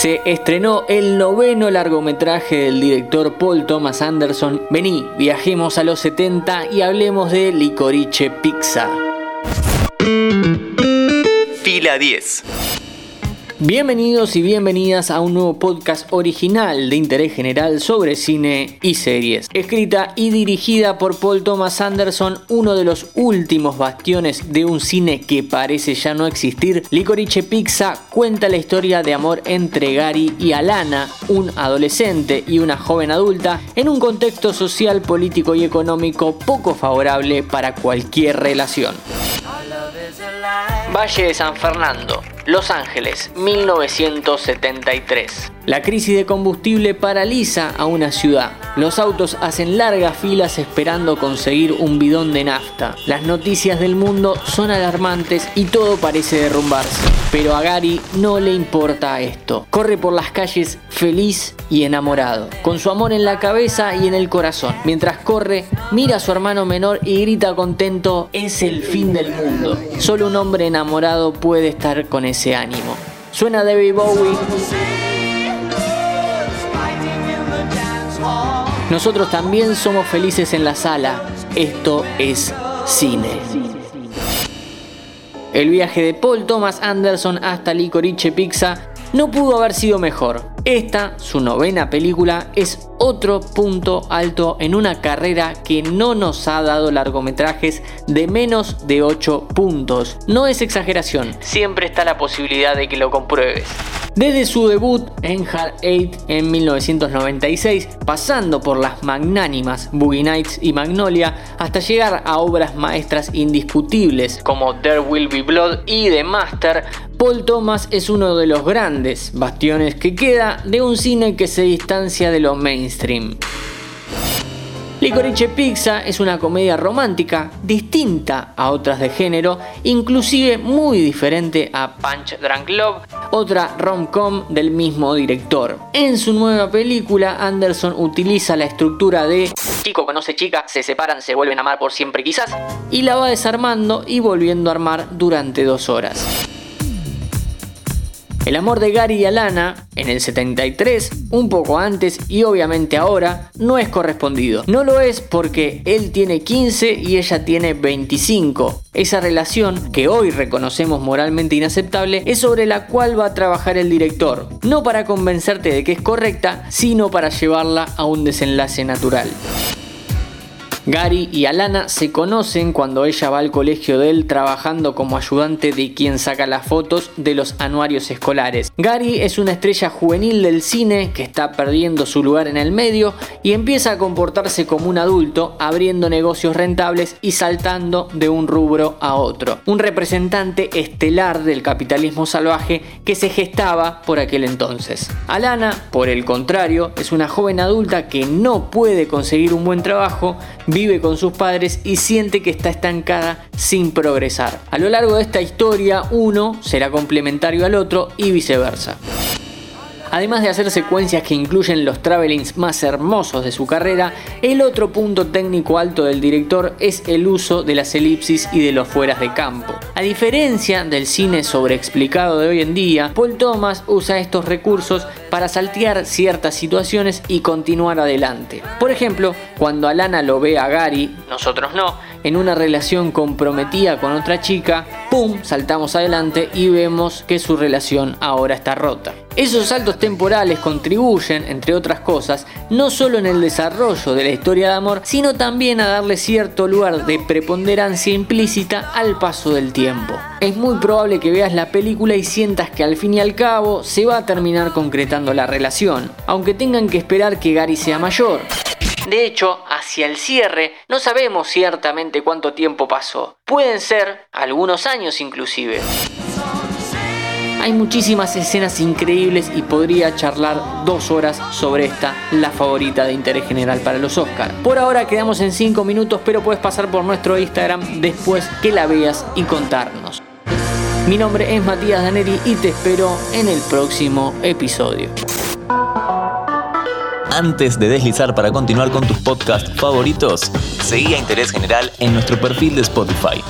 Se estrenó el noveno largometraje del director Paul Thomas Anderson. Vení, viajemos a los 70 y hablemos de Licorice Pizza. Fila 10. Bienvenidos y bienvenidas a un nuevo podcast original de interés general sobre cine y series. Escrita y dirigida por Paul Thomas Anderson, uno de los últimos bastiones de un cine que parece ya no existir, Licorice Pizza cuenta la historia de amor entre Gary y Alana, un adolescente y una joven adulta, en un contexto social, político y económico poco favorable para cualquier relación. Valle de San Fernando, Los Ángeles, 1973. La crisis de combustible paraliza a una ciudad. Los autos hacen largas filas esperando conseguir un bidón de nafta. Las noticias del mundo son alarmantes y todo parece derrumbarse. Pero a Gary no le importa esto. Corre por las calles feliz y enamorado, con su amor en la cabeza y en el corazón. Mientras corre, mira a su hermano menor y grita contento, es el fin del mundo. Solo un hombre enamorado puede estar con ese ánimo. Suena David Bowie. Nosotros también somos felices en la sala. Esto es cine. El viaje de Paul Thomas Anderson hasta Licorice Pizza no pudo haber sido mejor. Esta, su novena película, es otro punto alto en una carrera que no nos ha dado largometrajes de menos de 8 puntos. No es exageración, siempre está la posibilidad de que lo compruebes. Desde su debut en Hard Eight en 1996, pasando por las magnánimas Boogie Nights y Magnolia, hasta llegar a obras maestras indiscutibles como There Will Be Blood y The Master, Paul Thomas es uno de los grandes bastiones que queda de un cine que se distancia de lo mainstream. Licorice Pizza es una comedia romántica distinta a otras de género, inclusive muy diferente a Punch Drunk Love, otra rom-com del mismo director. En su nueva película, Anderson utiliza la estructura de chico conoce chica, se separan, se vuelven a amar por siempre quizás, y la va desarmando y volviendo a armar durante dos horas. El amor de Gary y Alana, en el 73, un poco antes y obviamente ahora, no es correspondido. No lo es porque él tiene 15 y ella tiene 25. Esa relación, que hoy reconocemos moralmente inaceptable, es sobre la cual va a trabajar el director. No para convencerte de que es correcta, sino para llevarla a un desenlace natural. Gary y Alana se conocen cuando ella va al colegio de él trabajando como ayudante de quien saca las fotos de los anuarios escolares. Gary es una estrella juvenil del cine que está perdiendo su lugar en el medio y empieza a comportarse como un adulto, abriendo negocios rentables y saltando de un rubro a otro. Un representante estelar del capitalismo salvaje que se gestaba por aquel entonces. Alana, por el contrario, es una joven adulta que no puede conseguir un buen trabajo, vive con sus padres y siente que está estancada sin progresar. A lo largo de esta historia, uno será complementario al otro y viceversa. Además de hacer secuencias que incluyen los travelings más hermosos de su carrera, el otro punto técnico alto del director es el uso de las elipsis y de los fueras de campo. A diferencia del cine sobreexplicado de hoy en día, Paul Thomas usa estos recursos para saltear ciertas situaciones y continuar adelante. Por ejemplo, cuando Alana lo ve a Gary, nosotros no, en una relación comprometida con otra chica, ¡pum! saltamos adelante y vemos que su relación ahora está rota. Esos saltos temporales contribuyen, entre otras cosas, no solo en el desarrollo de la historia de amor, sino también a darle cierto lugar de preponderancia implícita al paso del tiempo. Es muy probable que veas la película y sientas que al fin y al cabo se va a terminar concretando la relación, aunque tengan que esperar que Gary sea mayor. De hecho, hacia el cierre no sabemos ciertamente cuánto tiempo pasó. Pueden ser algunos años inclusive. Hay muchísimas escenas increíbles y podría charlar dos horas sobre esta, la favorita de interés general para los Oscars. Por ahora quedamos en 5 minutos, pero puedes pasar por nuestro Instagram después que la veas y contarnos. Mi nombre es Matías Daneri y te espero en el próximo episodio. Antes de deslizar para continuar con tus podcasts favoritos, seguí a Interés General en nuestro perfil de Spotify.